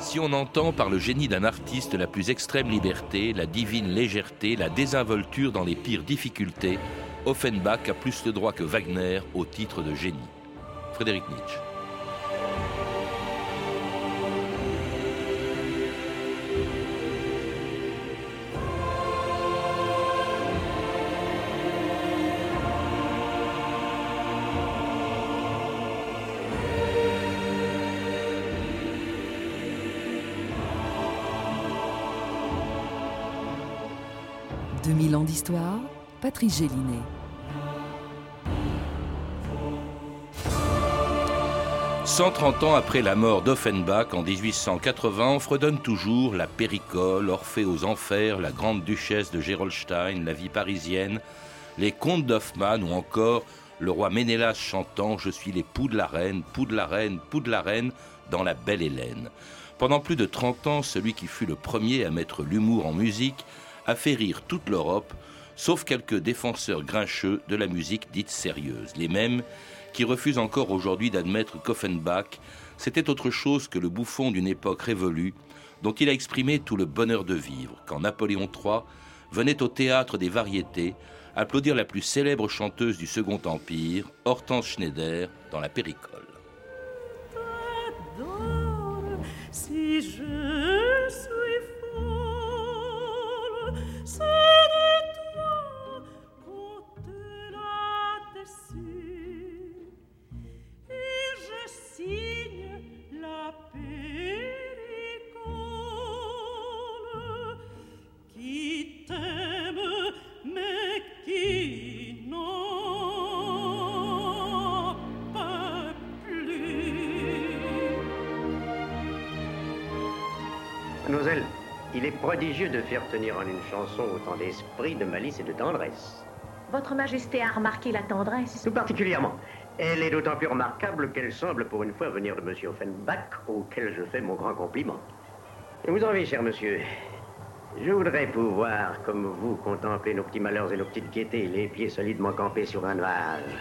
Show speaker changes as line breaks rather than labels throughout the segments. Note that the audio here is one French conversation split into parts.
Si on entend par le génie d'un artiste la plus extrême liberté, la divine légèreté, la désinvolture dans les pires difficultés, Offenbach a plus le droit que Wagner au titre de génie. Frédéric Nietzsche.
2000 ans d'histoire, Patrice Gélinet.
« 130 ans après la mort d'Offenbach en 1880, on fredonne toujours la Péricole, Orphée aux Enfers, la Grande Duchesse de Gerolstein, la vie parisienne, les contes d'Hoffmann ou encore le roi Ménélas chantant Je suis l'époux de la reine, pou de la reine, pou de la reine dans La Belle Hélène. Pendant plus de 30 ans, celui qui fut le premier à mettre l'humour en musique a fait rire toute l'Europe, sauf quelques défenseurs grincheux de la musique dite sérieuse, les mêmes qui refusent encore aujourd'hui d'admettre qu'Offenbach, c'était autre chose que le bouffon d'une époque révolue, dont il a exprimé tout le bonheur de vivre, quand Napoléon III venait au théâtre des variétés applaudir la plus célèbre chanteuse du Second Empire, Hortense Schneider, dans la Péricole.
Il prodigieux de faire tenir en une chanson autant d'esprit, de malice et de tendresse.
Votre Majesté a remarqué la tendresse
Tout particulièrement. Elle est d'autant plus remarquable qu'elle semble pour une fois venir de Monsieur Offenbach, auquel je fais mon grand compliment. Et vous en avez, cher monsieur. Je voudrais pouvoir, comme vous, contempler nos petits malheurs et nos petites gaietés, les pieds solidement campés sur un nuage.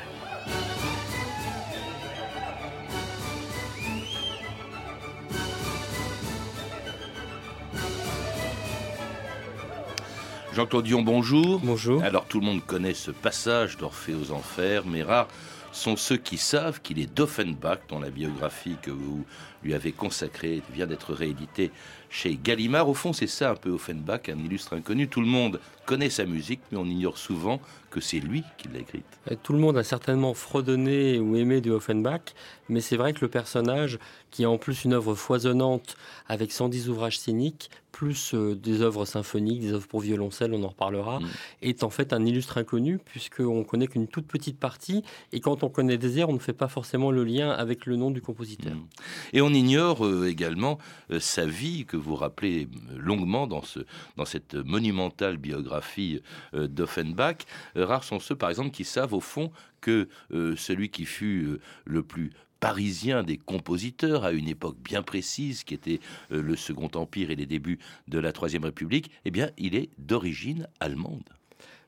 Jean-Claude Dion, bonjour.
Bonjour.
Alors tout le monde connaît ce passage d'Orphée aux Enfers, mais rares sont ceux qui savent qu'il est d'Offenbach, dont la biographie que vous lui avez consacrée vient d'être rééditée chez Gallimard. Au fond, c'est ça un peu Offenbach, un illustre inconnu. Tout le monde connaît sa musique, mais on ignore souvent que c'est lui qui l'a écrite.
Tout le monde a certainement fredonné ou aimé du Offenbach, mais c'est vrai que le personnage, qui a en plus une œuvre foisonnante avec 110 ouvrages scéniques, plus euh, des œuvres symphoniques, des œuvres pour violoncelle, on en reparlera, mm. est en fait un illustre inconnu, puisqu'on connaît qu'une toute petite partie, et quand on connaît des airs, on ne fait pas forcément le lien avec le nom du compositeur. Mm.
Et on ignore euh, également euh, sa vie, que vous rappelez longuement dans, ce, dans cette monumentale biographie d'Offenbach. rares sont ceux, par exemple, qui savent au fond que celui qui fut le plus parisien des compositeurs à une époque bien précise, qui était euh, le Second Empire et les débuts de la Troisième République, eh bien, il est d'origine allemande.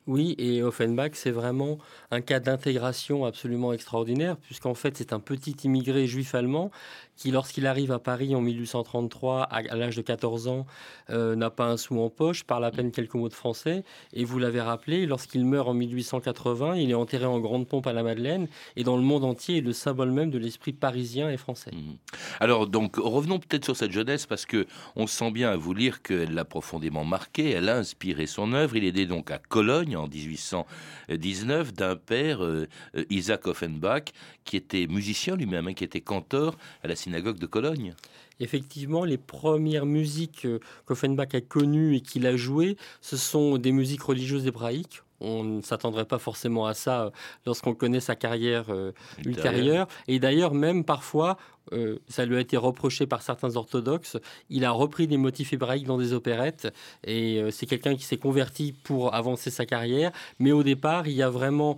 Oui, et Offenbach, c'est vraiment un cas d'intégration absolument extraordinaire, puisqu'en fait, c'est un petit immigré juif allemand qui, lorsqu'il arrive à Paris en 1833, à, l'âge de 14 ans, euh, n'a pas un sou en poche, parle à peine quelques mots de français. Et vous l'avez rappelé, lorsqu'il meurt en 1880, il est enterré en grande pompe à la Madeleine, et dans le monde entier, est le symbole même de l'esprit parisien et français. Mmh.
Alors, donc, revenons peut-être sur cette jeunesse, parce que on sent bien à vous lire qu'elle l'a profondément marqué, elle a inspiré son œuvre. Il est donc à Cologne, en 1819 d'un père, euh, euh, Isaac Offenbach, qui était musicien lui-même, hein, qui était cantor à la synagogue de Cologne.
Effectivement, les premières musiques euh, qu'Offenbach a connues et qu'il a jouées, ce sont des musiques religieuses hébraïques on ne s'attendrait pas forcément à ça euh, lorsqu'on connaît sa carrière euh, ultérieure. Et d'ailleurs, même parfois, euh, ça lui a été reproché par certains orthodoxes, il a repris des motifs hébraïques dans des opérettes. Et c'est quelqu'un qui s'est converti pour avancer sa carrière. Mais au départ, il y a vraiment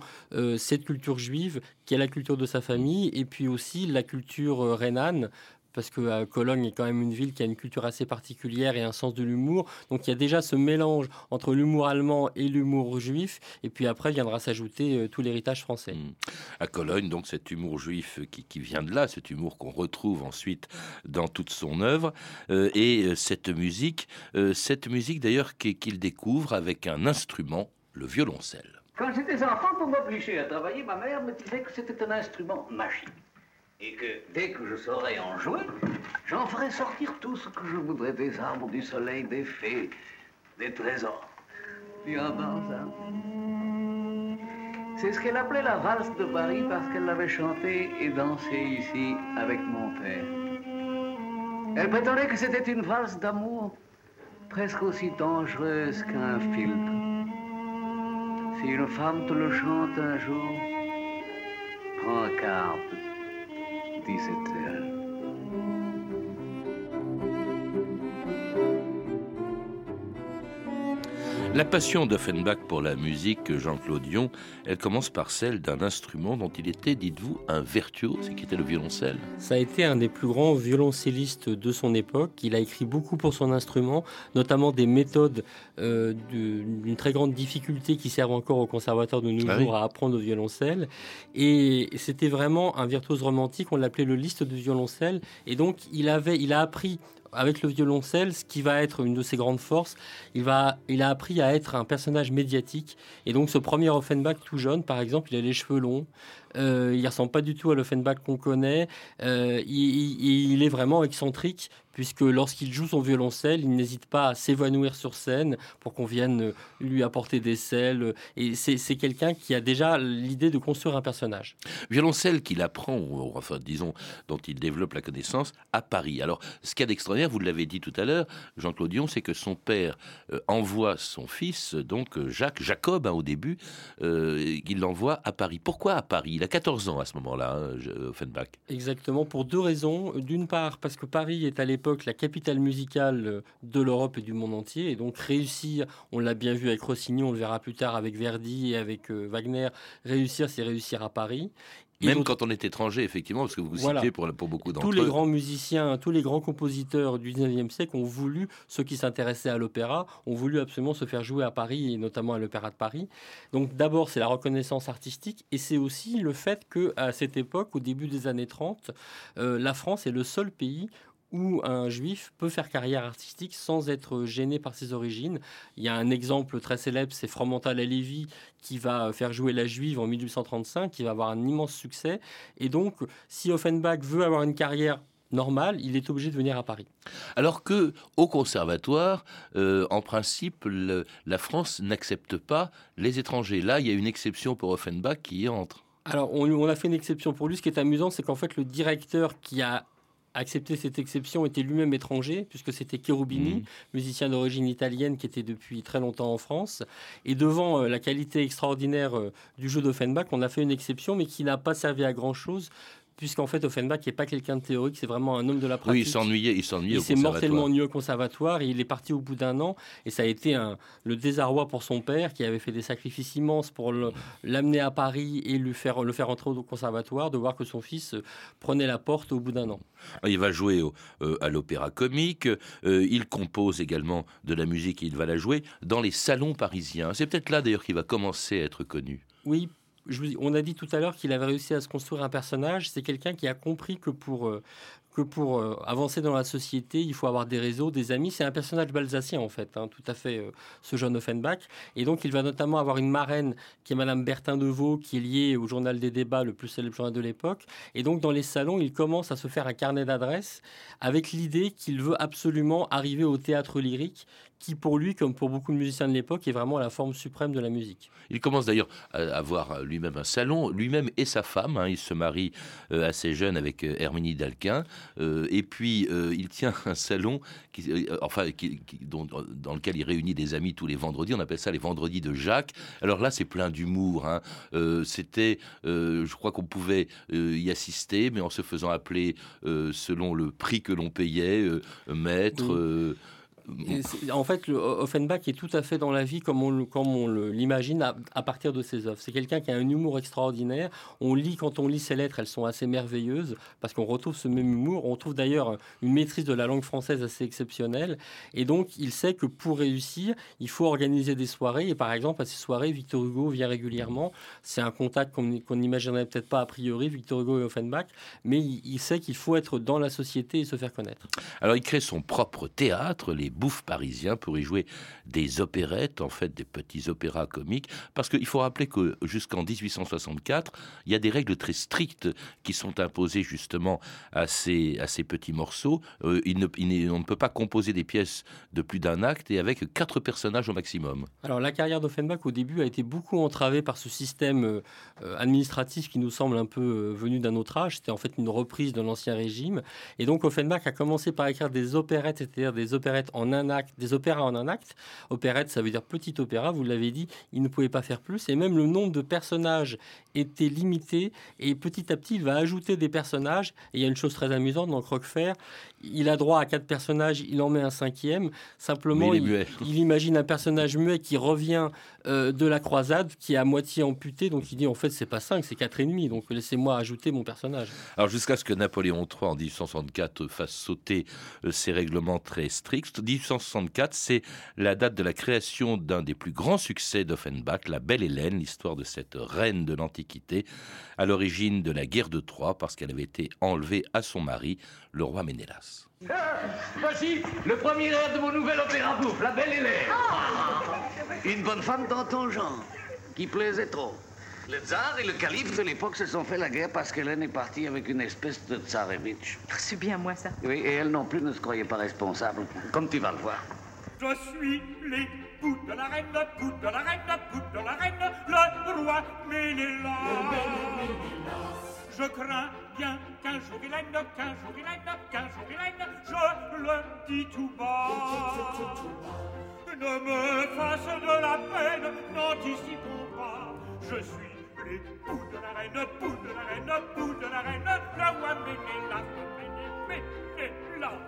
cette culture juive qui est la culture de sa famille, et puis aussi la culture rhénane parce que Cologne est quand même une ville qui a une culture assez particulière et un sens de l'humour. Donc il y a déjà ce mélange entre l'humour allemand et l'humour juif. Et puis après viendra s'ajouter tout l'héritage français. Mmh.
À Cologne, donc cet humour juif qui, qui vient de là, cet humour qu'on retrouve ensuite dans toute son œuvre, et cette musique, cette musique d'ailleurs qu'il découvre avec un instrument, le violoncelle.
Quand j'étais enfant, pour m'obliger à travailler, ma mère me disait que c'était un instrument magique. Et que dès que je saurais en jouer, j'en ferais sortir tout ce que je voudrais des arbres, du soleil, des fées, des trésors. Puis en dansant. C'est ce qu'elle appelait la valse de Paris parce qu'elle l'avait chantée et dansée ici avec mon père. Elle prétendait que c'était une valse d'amour presque aussi dangereuse qu'un filtre. Si une femme te le chante un jour, prends garde, शक्ति से तैयार
La passion d'Offenbach pour la musique, Jean-Claude Dion, elle commence par celle d'un instrument dont il était, dites-vous, un virtuose, qui était le violoncelle.
Ça a été un des plus grands violoncellistes de son époque. Il a écrit beaucoup pour son instrument, notamment des méthodes euh, d'une très grande difficulté qui servent encore au conservateur de nos ah jours à apprendre le violoncelle. Et c'était vraiment un virtuose romantique. On l'appelait le liste de violoncelle. Et donc, il avait, il a appris avec le violoncelle, ce qui va être une de ses grandes forces, il, a appris à être un personnage médiatique. Et donc, ce premier Offenbach tout jeune, par exemple, il a les cheveux longs, euh, il ressemble pas du tout à l'Offenbach qu'on connaît. Euh, il, est vraiment excentrique puisque lorsqu'il joue son violoncelle, il n'hésite pas à s'évanouir sur scène pour qu'on vienne lui apporter des selles. Et c'est quelqu'un qui a déjà l'idée de construire un personnage.
Violoncelle qu'il apprend, enfin disons, dont il développe la connaissance à Paris. Alors, ce qu'il y a d'extraordinaire, vous l'avez dit tout à l'heure, Jean-Claude Dion, c'est que son père euh, envoie son fils, donc Jacques, Jacob hein, au début, il l'envoie à Paris. Pourquoi à Paris? Il a 14 ans à ce moment-là, hein, Offenbach.
Exactement, pour deux raisons. D'une part, parce que Paris est à l'époque la capitale musicale de l'Europe et du monde entier, et donc réussir, on l'a bien vu avec Rossini, on le verra plus tard avec Verdi et avec euh, Wagner, réussir, c'est réussir à Paris.
Même quand on est étranger, effectivement, parce que vous citez pour, pour beaucoup d'entre eux.
Tous les grands musiciens, tous les grands compositeurs du 19e siècle ont voulu, ceux qui s'intéressaient à l'opéra, ont voulu absolument se faire jouer à Paris, et notamment à l'Opéra de Paris. Donc d'abord, c'est la reconnaissance artistique, et c'est aussi le fait qu'à cette époque, au début des années 30, euh, la France est le seul pays où un juif peut faire carrière artistique sans être gêné par ses origines. Il y a un exemple très célèbre, c'est Fromental Lévy qui va faire jouer la juive en 1835, qui va avoir un immense succès. Et donc, si Offenbach veut avoir une carrière normale, il est obligé de venir à Paris.
Alors que au conservatoire, euh, en principe, la France n'accepte pas les étrangers. Là, il y a une exception pour Offenbach qui y entre.
Alors, on, on, a fait une exception pour lui. Ce qui est amusant, c'est qu'en fait, le directeur qui a accepter cette exception était lui-même étranger, puisque c'était Cherubini, mmh. musicien d'origine italienne qui était depuis très longtemps en France. Et devant euh, la qualité extraordinaire euh, du jeu d'Offenbach, on a fait une exception, mais qui n'a pas servi à grand-chose, puisqu'en fait Offenbach n'est pas quelqu'un de théorique, c'est vraiment un homme de la pratique.
Oui, il s'ennuyait, il s'ennuyait.
Il s'est mortellement ennuyé au conservatoire et il est parti au bout d'un an et ça a été un, le désarroi pour son père qui avait fait des sacrifices immenses pour l'amener à Paris et lui faire, le faire entrer au conservatoire, de voir que son fils euh, prenait la porte au bout d'un an.
Il va jouer euh, à l'opéra comique, euh, il compose également de la musique et il va la jouer dans les salons parisiens. C'est peut-être là d'ailleurs qu'il va commencer à être connu.
Oui, on a dit tout à l'heure qu'il avait réussi à se construire un personnage. C'est quelqu'un qui a compris que pour, euh, que pour euh, avancer dans la société, il faut avoir des réseaux, des amis. C'est un personnage balsacien, en fait, hein, tout à fait, euh, ce jeune Offenbach. Et donc, il va notamment avoir une marraine qui est Madame Bertin de Vaux, qui est liée au journal des débats, le plus célèbre journal de l'époque. Et donc, dans les salons, il commence à se faire un carnet d'adresses avec l'idée qu'il veut absolument arriver au théâtre lyrique, qui pour lui, comme pour beaucoup de musiciens de l'époque, est vraiment la forme suprême de la musique.
Il commence d'ailleurs à avoir lui-même un salon, lui-même et sa femme. Hein. il se marie euh, assez jeune avec Herminie Dalquin. Euh, et puis, euh, il tient un salon qui, euh, enfin, dans lequel il réunit des amis tous les vendredis. On appelle ça les vendredis de Jacques. Alors là, c'est plein d'humour. Hein. C'était, je crois qu'on pouvait y assister, mais en se faisant appeler selon le prix que l'on payait, maître.
En fait, le Offenbach est tout à fait dans la vie comme on, comme on l'imagine à, à, partir de ses œuvres. C'est quelqu'un qui a un humour extraordinaire. On lit, quand on lit ses lettres, elles sont assez merveilleuses parce qu'on retrouve ce même humour. On trouve d'ailleurs une maîtrise de la langue française assez exceptionnelle. Et donc, il sait que pour réussir, il faut organiser des soirées. Et par exemple, à ces soirées, Victor Hugo vient régulièrement. C'est un contact qu'on n'imaginerait peut-être pas a priori, Victor Hugo et Offenbach, mais il, il sait qu'il faut être dans la société et se faire connaître.
Alors, il crée son propre théâtre, les Bouffes parisiens, pour y jouer des opérettes, en fait des petits opéras comiques, parce qu'il faut rappeler que jusqu'en 1864, il y a des règles très strictes qui sont imposées justement à ces, à ces petits morceaux. Euh, on ne peut pas composer des pièces de plus d'un acte et avec quatre personnages au maximum.
Alors la carrière d'Offenbach au début a été beaucoup entravée par ce système euh, administratif qui nous semble un peu euh, venu d'un autre âge. C'était en fait une reprise de l'ancien régime. Et donc Offenbach a commencé par écrire des opérettes, c'est-à-dire des opérettes en un acte, des opéras en un acte. Opérette, ça veut dire petit opéra, vous l'avez dit, il ne pouvait pas faire plus. Et même le nombre de personnages était limité. Et petit à petit, il va ajouter des personnages. Et il y a une chose très amusante dans Croquefer, il a droit à quatre personnages, il en met un cinquième. Simplement, il, imagine un personnage muet qui revient euh, de la croisade, qui est à moitié amputé. Donc il dit en fait, c'est pas cinq, c'est quatre et demi. Donc laissez-moi ajouter mon personnage.
Alors jusqu'à ce que Napoléon III en 1864 fasse sauter euh, ces règlements très stricts. 1864, c'est la date de la création d'un des plus grands succès d'Offenbach, La Belle Hélène, l'histoire de cette reine de l'Antiquité, à l'origine de la guerre de Troie, parce qu'elle avait été enlevée à son mari, le roi Ménélas.
Ah, voici le premier air de mon nouvel opéra bouffe, La Belle Hélène. Ah. Une bonne femme dans ton genre, qui plaisait trop. Le tsar et le calife de l'époque se sont fait la guerre parce qu'Hélène est partie avec une espèce de tsarevitch.
C'est bien moi ça.
Oui, et elle non plus ne se croyait pas responsable, comme tu vas le voir.
Je suis l'époux de la reine, de la reine, de la reine, le roi Ménélas. Je crains bien qu'un jour il aime, qu'un jour il aime, qu'un jour il aime, je le dis tout bas. Ne me fasse de la peine, n'anticipons pas. Je suis l'époux de la reine, l'époux de la reine, l'époux de la reine, le roi Ménélas, Ménélas.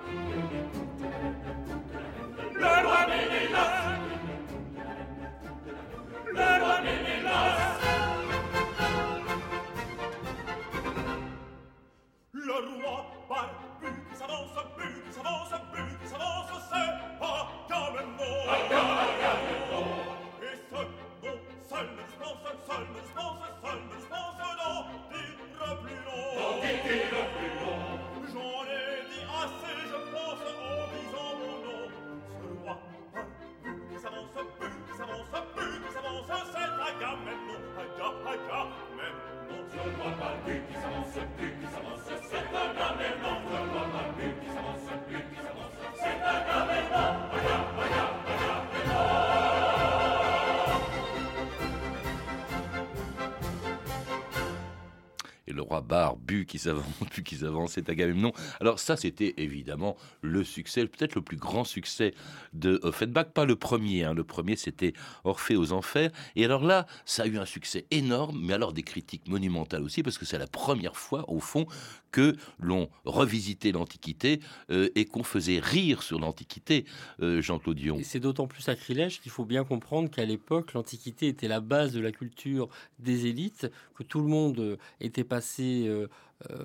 Et
le roi barbu qui s'avance, puis qui s'avance, c'est Agamemnon. Alors ça, c'était évidemment le succès, peut-être le plus grand succès de Offenbach, pas le premier. hein. Le premier, c'était Orphée aux Enfers. Et alors là, ça a eu un succès énorme, mais alors des critiques monumentales aussi, parce que c'est la première fois, au fond, que l'on revisitait l'Antiquité euh, et qu'on faisait rire sur l'Antiquité, euh, Jean-Claude Dion.
C'est d'autant plus sacrilège qu'il faut bien comprendre qu'à l'époque, l'Antiquité était la base de la culture des élites, que tout le monde euh, était passé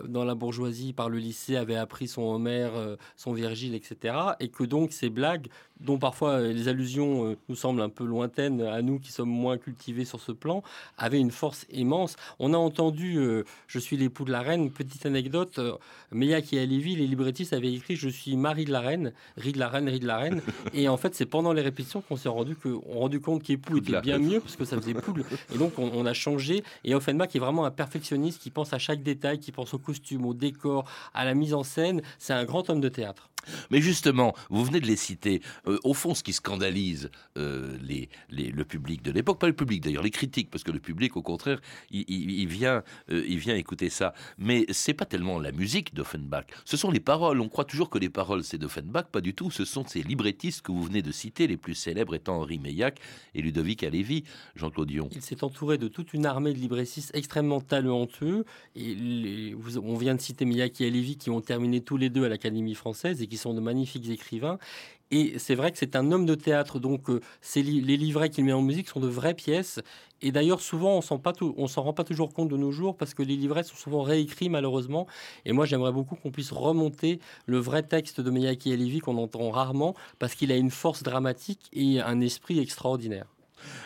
dans la bourgeoisie par le lycée, avait appris son Homère, son Virgile, etc. Et que donc ces blagues, dont parfois euh, les allusions euh, nous semblent un peu lointaines à nous qui sommes moins cultivés sur ce plan, avaient une force immense. On a entendu euh, Je suis l'époux de la reine, petite anecdote, euh, Meilhac et Alévi, les librettistes avaient écrit Je suis mari de la reine, ri de la reine, ri de la reine. et en fait, c'est pendant les répétitions qu'on s'est rendu, que, on rendu compte qu'époux était bien mieux, parce que ça faisait poule. Et donc, on, on a changé. Et Offenbach est vraiment un perfectionniste qui pense à chaque détail, qui pense au costume, au décor, à la mise en scène. C'est un grand homme de théâtre.
Mais justement, vous venez de les citer. Euh, au fond, ce qui scandalise euh, le public de l'époque, pas le public d'ailleurs, les critiques, parce que le public, au contraire, il, vient, euh, il vient écouter ça. Mais c'est pas tellement la musique d'Offenbach. Ce sont les paroles. On croit toujours que les paroles c'est d'Offenbach, pas du tout. Ce sont ces librettistes que vous venez de citer, les plus célèbres étant Henri Meillac et Ludovic Halévy, Jean-Claude Dion.
Il s'est entouré de toute une armée de librettistes extrêmement talentueux. Et on vient de citer Miyake et Lévy qui ont terminé tous les deux à l'Académie française et qui sont de magnifiques écrivains. Et c'est vrai que c'est un homme de théâtre, donc euh, les livrets qu'il met en musique sont de vraies pièces. Et d'ailleurs, souvent, on ne s'en rend pas toujours compte de nos jours parce que les livrets sont souvent réécrits malheureusement. Et moi, j'aimerais beaucoup qu'on puisse remonter le vrai texte de Miyake Elivi qu'on entend rarement parce qu'il a une force dramatique et un esprit extraordinaire.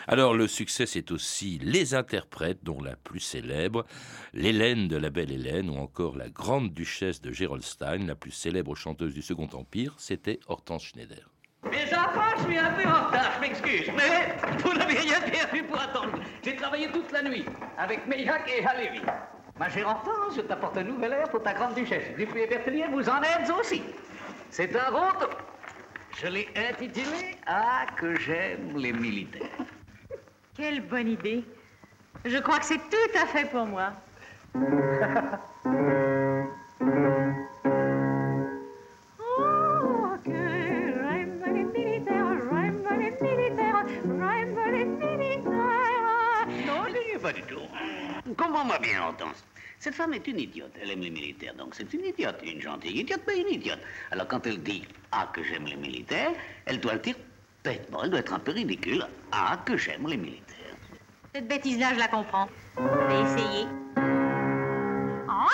Alors le succès, c'est aussi les interprètes, dont la plus célèbre, l'Hélène de la Belle Hélène, ou encore la Grande Duchesse de Gerolstein, la plus célèbre chanteuse du Second Empire, c'était Hortense Schneider.
Mes enfants, je suis un peu en retard, je m'excuse, mais vous n'avez rien perdu pour attendre. J'ai travaillé toute la nuit avec Meillac et Halévy. Ma chère Hortense, je t'apporte un nouvel air pour ta grande duchesse. Dupuis et Bertelier, vous en êtes aussi. C'est un route. Je l'ai intitulé Ah, que j'aime les militaires.
Quelle bonne idée. Je crois que c'est tout à fait pour moi. Oh, que j'aime les militaires, j'aime les militaires, j'aime les militaires.
Non, je pas du tout. Comprends-moi bien, Hortense? Cette femme est une idiote. Elle aime les militaires, donc c'est une idiote. Une gentille idiote, mais une idiote. Alors quand elle dit Ah, que j'aime les militaires, elle doit le dire bêtement. Elle doit être un peu ridicule. Ah, que j'aime les militaires.
Cette bêtise-là, je la comprends. Je vais essayer. Ah,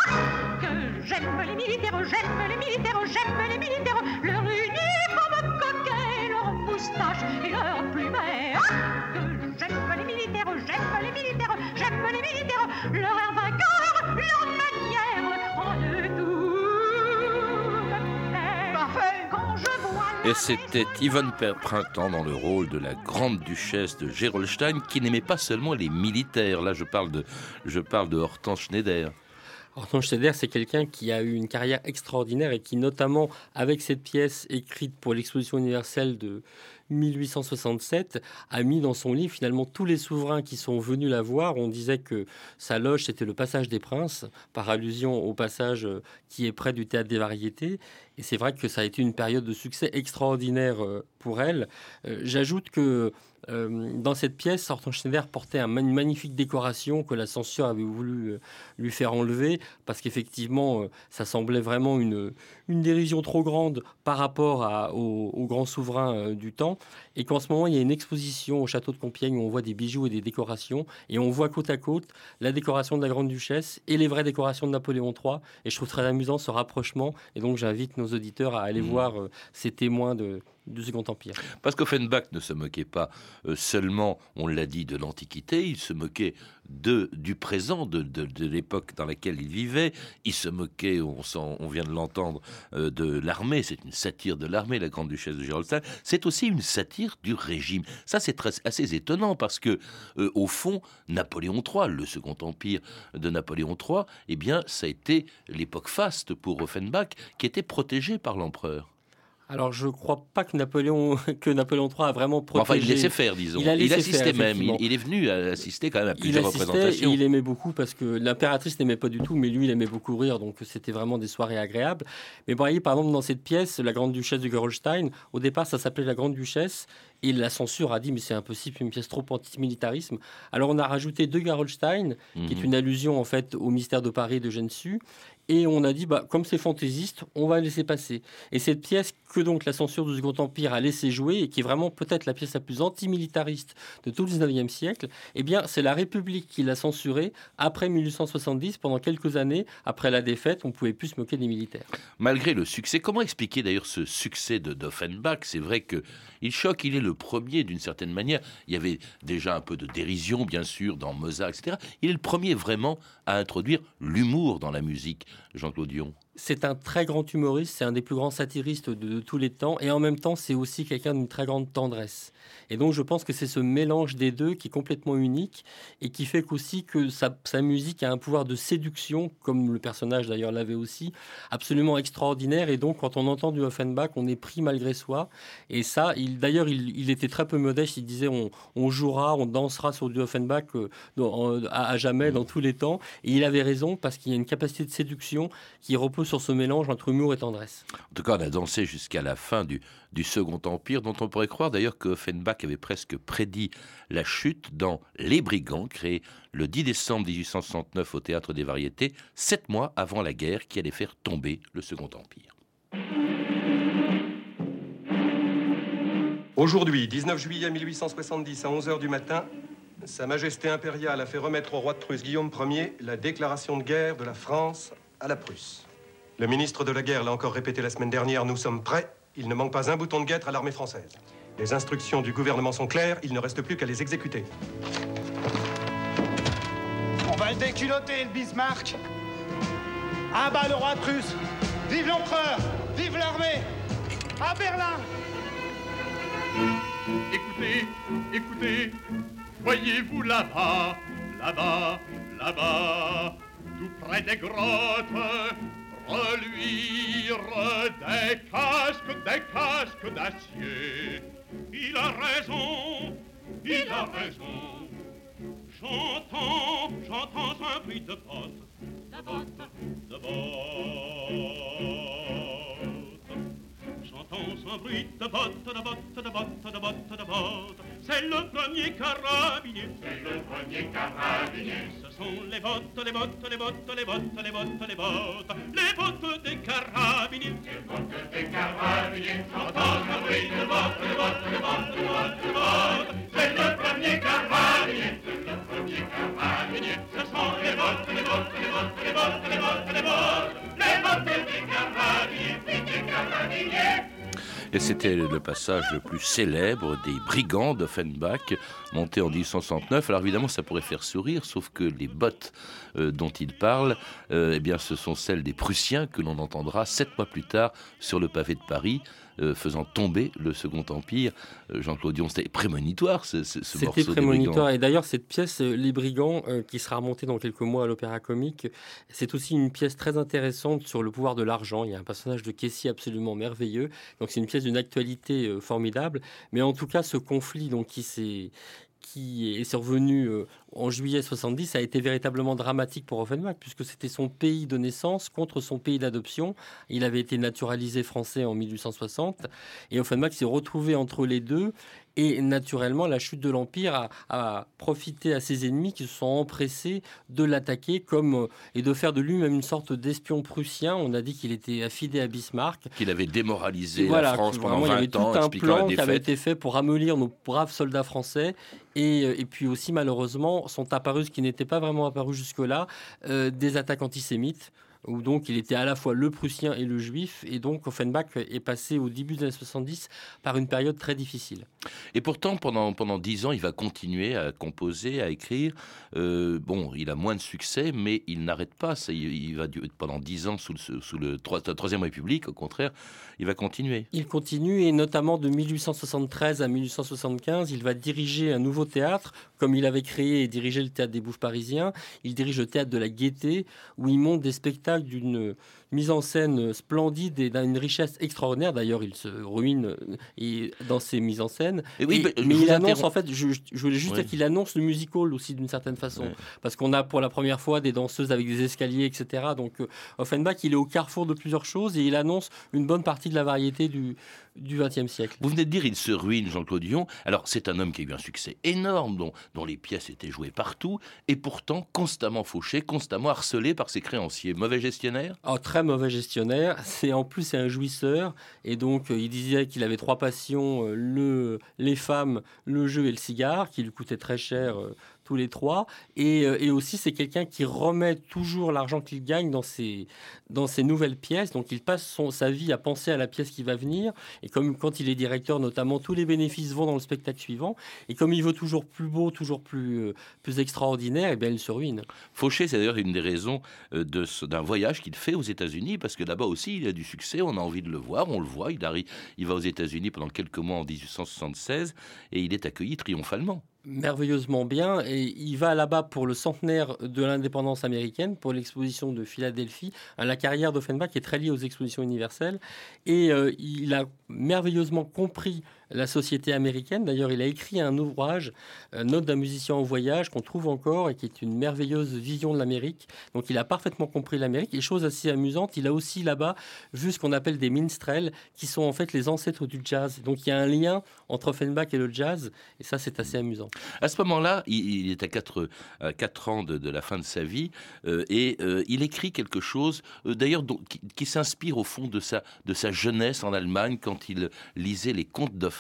que j'aime les militaires, j'aime les militaires, j'aime les militaires. Leur uniforme coquet, leur moustache et leur plumet. Ah, que j'aime les militaires, j'aime les militaires, j'aime les militaires. Leur
Et c'était Yvonne Printemps dans le rôle de la grande duchesse de Gerolstein qui n'aimait pas seulement les militaires. Là, je parle de, je parle de Hortense Schneider.
Hortense Schneider, c'est quelqu'un qui a eu une carrière extraordinaire et qui, notamment avec cette pièce écrite pour l'exposition universelle de 1867, a mis dans son livre finalement tous les souverains qui sont venus la voir. On disait que sa loge, c'était le passage des princes, par allusion au passage euh, qui est près du théâtre des variétés. Et c'est vrai que ça a été une période de succès extraordinaire euh, pour elle. Euh, J'ajoute que euh, dans cette pièce, Hortense Schneider portait un une magnifique décoration que la censure avait voulu euh, lui faire enlever parce qu'effectivement, euh, ça semblait vraiment une, une dérision trop grande par rapport à, aux, aux grands souverains euh, du temps. Et qu'en ce moment, il y a une exposition au château de Compiègne où on voit des bijoux et des décorations. Et on voit côte à côte la décoration de la Grande Duchesse et les vraies décorations de Napoléon III. Et je trouve très amusant ce rapprochement. Et donc, j'invite nos auditeurs à aller
Mhm.
voir euh, ces témoins de, du Second Empire.
Parce qu'Offenbach ne se moquait pas euh, seulement, on l'a dit, de l'Antiquité, il se moquait de, du présent, de, de- de l'époque dans laquelle il vivait. Il se moquait, on, vient de l'entendre, euh, de l'armée. C'est une satire de l'armée, la grande duchesse de Gerolstein. C'est aussi une satire du régime. Ça, c'est assez étonnant parce que, euh, au fond, Napoléon III, le second empire de Napoléon III, eh bien, ça a été l'époque faste pour Offenbach, qui était protégé par l'empereur.
Alors, je ne crois pas que Napoléon, que Napoléon III a vraiment protégé.
Enfin, il laissait faire, disons.
Il a
assistait
faire,
même. Il, il est venu assister quand même à
Il
plusieurs
assistait et
représentations.
il aimait beaucoup parce que l'impératrice n'aimait pas du tout, mais lui, il aimait beaucoup rire, donc c'était vraiment des soirées agréables. Mais vous voyez, par exemple, dans cette pièce, La Grande Duchesse de Gerolstein, au départ, ça s'appelait La Grande Duchesse, et la censure a dit, mais c'est impossible, une pièce trop antimilitarisme. Alors on a rajouté deux Gerolstein, qui est
Mhm.
une allusion en fait au mystère de Paris de Gensu. Et on a dit, bah, comme c'est fantaisiste, on va laisser passer. Et cette pièce que donc la censure du Second Empire a laissé jouer, et qui est vraiment peut-être la pièce la plus antimilitariste de tout le 19e siècle, eh bien, c'est la République qui l'a censurée après 1870, pendant quelques années, après la défaite, on pouvait plus se moquer des militaires.
Malgré le succès, comment expliquer d'ailleurs ce succès de d'Offenbach? C'est vrai que il choque, il est le premier d'une certaine manière. Il y avait déjà un peu de dérision, bien sûr, dans Mozart, etc. Il est le premier vraiment à introduire l'humour dans la musique, Jean-Claude Dion.
C'est un très grand humoriste, c'est un des plus grands satiristes de, de tous les temps, et en même temps, c'est aussi quelqu'un d'une très grande tendresse. Et donc, je pense que c'est ce mélange des deux qui est complètement unique et qui fait qu'aussi que sa, sa musique a un pouvoir de séduction, comme le personnage d'ailleurs l'avait aussi, absolument extraordinaire. Et donc, quand on entend du Offenbach, on est pris malgré soi. Et ça, il, d'ailleurs, il, il était très peu modeste. Il disait on, on jouera, on dansera sur du Offenbach euh, dans- en- à, à jamais, dans tous les temps. Et il avait raison parce qu'il y a une capacité de séduction qui repose sur ce mélange entre humour et tendresse.
En tout cas, on a dansé jusqu'à la fin du, du Second Empire, dont on pourrait croire d'ailleurs que Offenbach avait presque prédit la chute dans Les Brigands, créé le 10 décembre 1869 au Théâtre des Variétés, sept mois avant la guerre qui allait faire tomber le Second Empire.
Aujourd'hui, 19 juillet 1870, à 11h du matin, Sa Majesté impériale a fait remettre au roi de Prusse Guillaume Ier la déclaration de guerre de la France à la Prusse. Le ministre de la Guerre l'a encore répété la semaine dernière, nous sommes prêts. Il ne manque pas un bouton de guêtre à l'armée française. Les instructions du gouvernement sont claires, il ne reste plus qu'à les exécuter.
On va le déculoter, le Bismarck À bas le roi de Prusse Vive l'empereur Vive l'armée À Berlin
Écoutez, écoutez, voyez-vous là-bas, là-bas, là-bas, tout près des grottes, reluire des casques, des casques d'acier. Il a raison, il a raison. J'entends, j'entends un bruit de bottes, de bottes, de bottes. J'entends un bruit de bottes, de bottes, premier carabinier. C'est le premier carabinier. Ce sont les bottes, les bottes, les bottes, les bottes, les bottes, les bottes. Les bottes des carabiniers. Les bottes des carabiniers. J'entends un bruit de bottes, de bottes, de bottes, de bottes, de bottes. C'est le premier carabinier. C'est le premier carabinier. Ce sont les bottes, les bottes, les bottes, les bottes, les bottes, les bottes. Les bottes des carabiniers. Des carabiniers.
Et c'était le passage le plus célèbre des brigands d'Offenbach, monté en 1869. Alors évidemment, ça pourrait faire sourire, sauf que les bottes euh, dont il parle, euh, eh ce sont celles des Prussiens que l'on entendra sept mois plus tard sur le pavé de Paris, euh, faisant tomber le Second Empire. Euh, Jean-Claude Dion, c'était prémonitoire ce, ce, ce morceau
C'était
des
prémonitoire. Et d'ailleurs, cette pièce, euh, Les Brigands, euh, qui sera remontée dans quelques mois à l'Opéra Comique, c'est aussi une pièce très intéressante sur le pouvoir de l'argent. Il y a un personnage de Casey absolument merveilleux. Donc, c'est une pièce d'une actualité formidable. Mais en tout cas, ce conflit donc, qui s'est qui est survenu euh, en juillet 70 a été véritablement dramatique pour Offenbach puisque c'était son pays de naissance contre son pays d'adoption. Il avait été naturalisé français en 1860 et Offenbach s'est retrouvé entre les deux et naturellement, la chute de l'Empire a, a profité à ses ennemis qui se sont empressés de l'attaquer comme euh, et de faire de lui-même une sorte d'espion prussien. On a dit qu'il était affidé à Bismarck.
Qu'il avait démoralisé
Voilà,
la France pendant
vraiment, il y avait
20
tout
ans,
un plan qui avait été fait pour ramollir nos braves soldats français. Et, euh, et puis aussi, malheureusement, sont apparus, ce qui n'était pas vraiment apparu jusque-là, euh, des attaques antisémites où donc il était à la fois le prussien et le juif, et donc Offenbach est passé au début des années 70 par une période très difficile.
Et pourtant, pendant, pendant 10 ans, il va continuer à composer, à écrire. Euh, bon, il a moins de succès, mais il n'arrête pas. Ça, il, il va pendant 10 ans sous le, sous le Troisième République, au contraire, il va continuer.
Il continue et notamment de 1873 à 1875, il va diriger un nouveau théâtre, comme il avait créé et dirigé le théâtre des Bouffes parisiens. Il dirige le théâtre de la Gaîté, où il monte des spectacles d'une mise en scène splendide et d'une richesse extraordinaire. D'ailleurs, il se ruine euh, et- dans ses mises en scène.
Et oui,
Et-
bah,
mais il annonce, en fait, je, je voulais juste
Oui.
dire qu'il annonce le musical aussi d'une certaine façon. Parce qu'on a pour la première fois des danseuses avec des escaliers, etc. Donc euh, Offenbach, il est au carrefour de plusieurs choses et il annonce une bonne partie de la variété du du XXe siècle.
Vous venez de dire, il se ruine, Jean-Claude Dion. Alors, c'est un homme qui a eu un succès énorme, dont, dont les pièces étaient jouées partout, et pourtant constamment fauché, constamment harcelé par ses créanciers. Mauvais gestionnaire?
Oh, très mauvais gestionnaire. C'est en plus c'est un jouisseur et donc euh, il disait qu'il avait trois passions euh, le les femmes, le jeu et le cigare, qui lui coûtaient très cher euh, tous les trois. Et, euh, et aussi c'est quelqu'un qui remet toujours l'argent qu'il gagne dans ses dans ses nouvelles pièces. Donc il passe son, sa vie à penser à la pièce qui va venir. Et comme quand il est directeur, notamment tous les bénéfices vont dans le spectacle suivant. Et comme il veut toujours plus beau, toujours plus euh, plus extraordinaire, et bien il se ruine.
Fauché, c'est d'ailleurs une des raisons euh, de d'un voyage qu'il fait aux États-Unis, parce que là-bas aussi, il a du succès, on a envie de le voir, on le voit. Il, arrive, il va aux États-Unis pendant quelques mois en 1876, et il est accueilli triomphalement.
Merveilleusement bien et il va là-bas pour le centenaire de l'indépendance américaine, pour l'exposition de Philadelphie. La carrière d'Offenbach est très liée aux expositions universelles et euh, il a merveilleusement compris la société américaine. D'ailleurs, il a écrit un ouvrage, euh, Note d'un musicien en voyage, qu'on trouve encore et qui est une merveilleuse vision de l'Amérique. Donc, il a parfaitement compris l'Amérique. Et chose assez amusante, il a aussi là-bas vu ce qu'on appelle des minstrels, qui sont en fait les ancêtres du jazz. Donc, il y a un lien entre Offenbach et le jazz, et ça, c'est assez amusant.
À ce moment-là, il, est à 4, à quatre ans de, la fin de sa vie, euh, et euh, il écrit quelque chose, euh, d'ailleurs, qui, qui s'inspire au fond de sa, de sa jeunesse en Allemagne, quand il lisait les contes d'Offenbach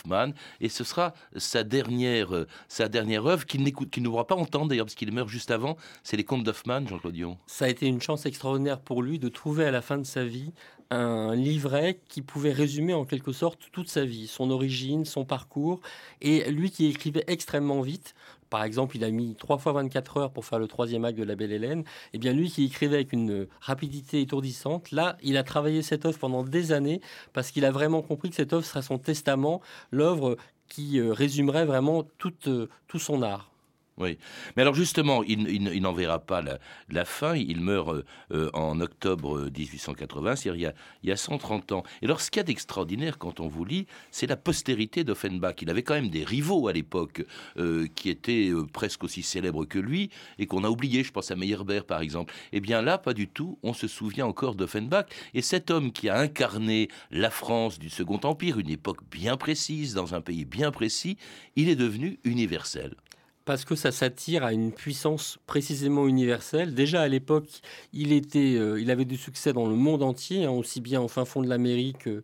et ce sera sa dernière, euh, sa dernière œuvre qu'il n'écoute, qu'il ne pourra pas entendre d'ailleurs, parce qu'il meurt juste avant. C'est les contes d'Hoffmann, Jean-Claude Dion.
Ça a été une chance extraordinaire pour lui de trouver à la fin de sa vie un livret qui pouvait résumer en quelque sorte toute sa vie, son origine, son parcours, et lui qui écrivait extrêmement vite. Par exemple, il a mis 3 fois 24 heures pour faire le troisième acte de La Belle Hélène. Et bien lui qui écrivait avec une rapidité étourdissante, là, il a travaillé cette œuvre pendant des années parce qu'il a vraiment compris que cette œuvre serait son testament, l'œuvre qui euh, résumerait vraiment toute, euh, tout son art.
Oui. Mais alors justement, il, n'en verra pas la, fin. Il meurt euh, euh, en octobre 1880, c'est-à-dire il il y a 130 ans. Et alors ce qu'il y a d'extraordinaire quand on vous lit, c'est la postérité d'Offenbach. Il avait quand même des rivaux à l'époque euh, qui étaient euh, presque aussi célèbres que lui et qu'on a oublié. Je pense à Meyerbeer par exemple. Eh bien là, pas du tout. On se souvient encore d'Offenbach. Et cet homme qui a incarné la France du Second Empire, une époque bien précise, dans un pays bien précis, il est devenu universel.
Parce que ça s'attire à une puissance précisément universelle. Déjà à l'époque, il était, euh, il avait du succès dans le monde entier, hein, aussi bien au fin fond de l'Amérique euh,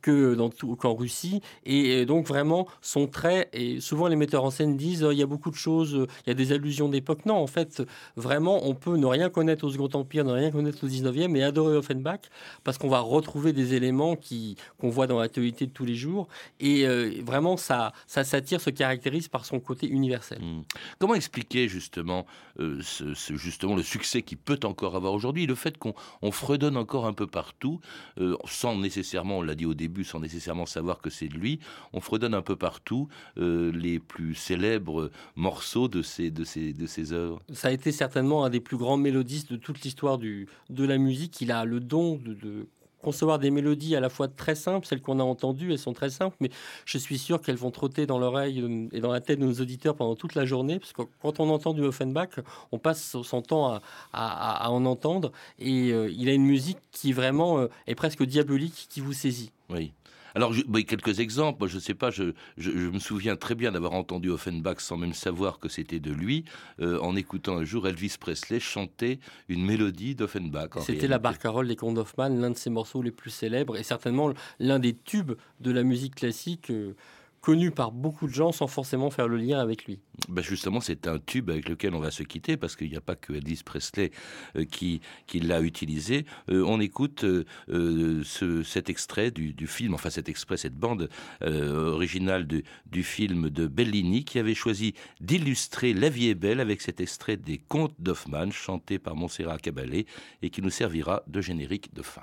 que dans tout, qu'en Russie. Et, donc vraiment, son trait. Et souvent les metteurs en scène disent, euh, il y a beaucoup de choses, il y a des allusions d'époque. Non, en fait, vraiment, on peut ne rien connaître au Second Empire, ne rien connaître au 19e, et adorer Offenbach parce qu'on va retrouver des éléments qui qu'on voit dans l'actualité de tous les jours. Et vraiment, ça, ça s'attire, se caractérise par son côté universel.
Hmm. Comment expliquer justement, euh, ce, justement le succès qu'il peut encore avoir aujourd'hui, le fait qu'on on fredonne encore un peu partout, euh, sans nécessairement, on l'a dit au début, sans nécessairement savoir que c'est de lui, on fredonne un peu partout euh, les plus célèbres morceaux de ses, de ses, de ses œuvres?
ça a été certainement un des plus grands mélodistes de toute l'histoire de la musique. Il a le don de concevoir des mélodies à la fois très simples, celles qu'on a entendues, elles sont très simples, mais je suis sûr qu'elles vont trotter dans l'oreille euh, et dans la tête de nos auditeurs pendant toute la journée, parce que quand on entend du Offenbach, on passe son temps à, à- en entendre, et euh, il a une musique qui vraiment euh, est presque diabolique, qui vous saisit.
Oui. Alors, je- quelques exemples. Je ne sais pas, je, je- je me souviens très bien d'avoir entendu Offenbach sans même savoir que c'était de lui, euh, en écoutant un jour Elvis Presley chanter une mélodie d'Offenbach. en
C'était la barcarolle des contes d'Hoffmann, l'un de ses morceaux les plus célèbres et certainement l'un des tubes de la musique classique euh, connu par beaucoup de gens sans forcément faire le lien avec lui.
Ben justement, c'est un tube avec lequel on va se quitter parce qu'il n'y a pas que Elvis Presley euh, qui, qui l'a utilisé. Euh, on écoute euh, ce- cet extrait du, film, enfin cet extrait, cette bande originale du, du film de Bellini qui avait choisi d'illustrer La vie est belle avec cet extrait des contes d'Hoffmann chanté par Montserrat Caballé et qui nous servira de générique de fin.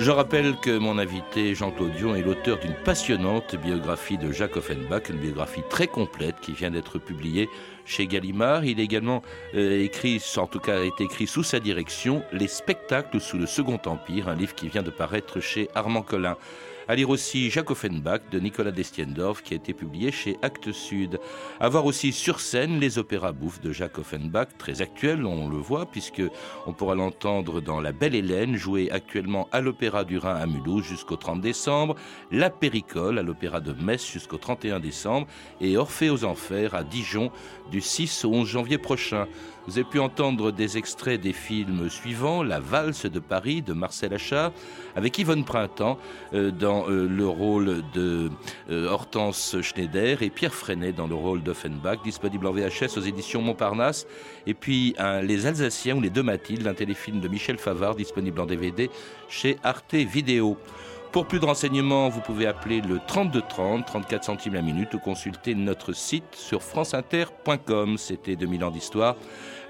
Je rappelle que mon invité Jean-Claude Dion est l'auteur d'une passionnante biographie de Jacques Offenbach, une biographie très complète qui vient d'être publiée chez Gallimard. Il a également euh, écrit, en tout cas écrit sous sa direction, Les spectacles sous le Second Empire, un livre qui vient de paraître chez Armand Collin. À lire aussi Jacques Offenbach de Nicolas Destiendorf qui a été publié chez Actes Sud. À voir aussi sur scène les opéras bouffes de Jacques Offenbach, très actuels, on le voit, puisque on pourra l'entendre dans La Belle Hélène, jouée actuellement à l'Opéra du Rhin à Mulhouse jusqu'au 30 décembre, La Péricole à l'Opéra de Metz jusqu'au 31 décembre, et Orphée aux Enfers à Dijon du 6 au 11 janvier prochain. Vous avez pu entendre des extraits des films suivants La valse de Paris de Marcel Achard, avec Yvonne Printemps euh, dans euh, le rôle de euh, Hortense Schneider et Pierre Freinet dans le rôle d'Offenbach, disponible en VHS aux éditions Montparnasse. Et puis Les Alsaciens ou Les Deux Mathilde, un téléfilm de Michel Favard, disponible en DVD chez Arte Vidéo. Pour plus de renseignements, vous pouvez appeler le 32 30, 34 centimes la minute ou consulter notre site sur franceinter.com. C'était 2000 ans d'histoire.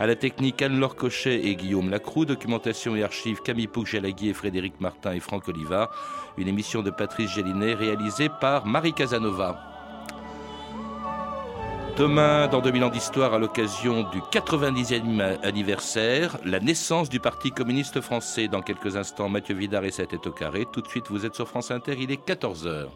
À la technique Anne-Laure Cochet et Guillaume Lacroux, documentation et archives Camille Pouc-Jalagui et Frédéric Martin et Franck Olivard. Une émission de Patrice Gélinet réalisée par Marie Casanova. Demain, dans 2000 ans d'histoire, à l'occasion du 90e anniversaire, la naissance du Parti communiste français. Dans quelques instants, Mathieu Vidard et 7 est au carré. Tout de suite, vous êtes sur France Inter, il est 14h.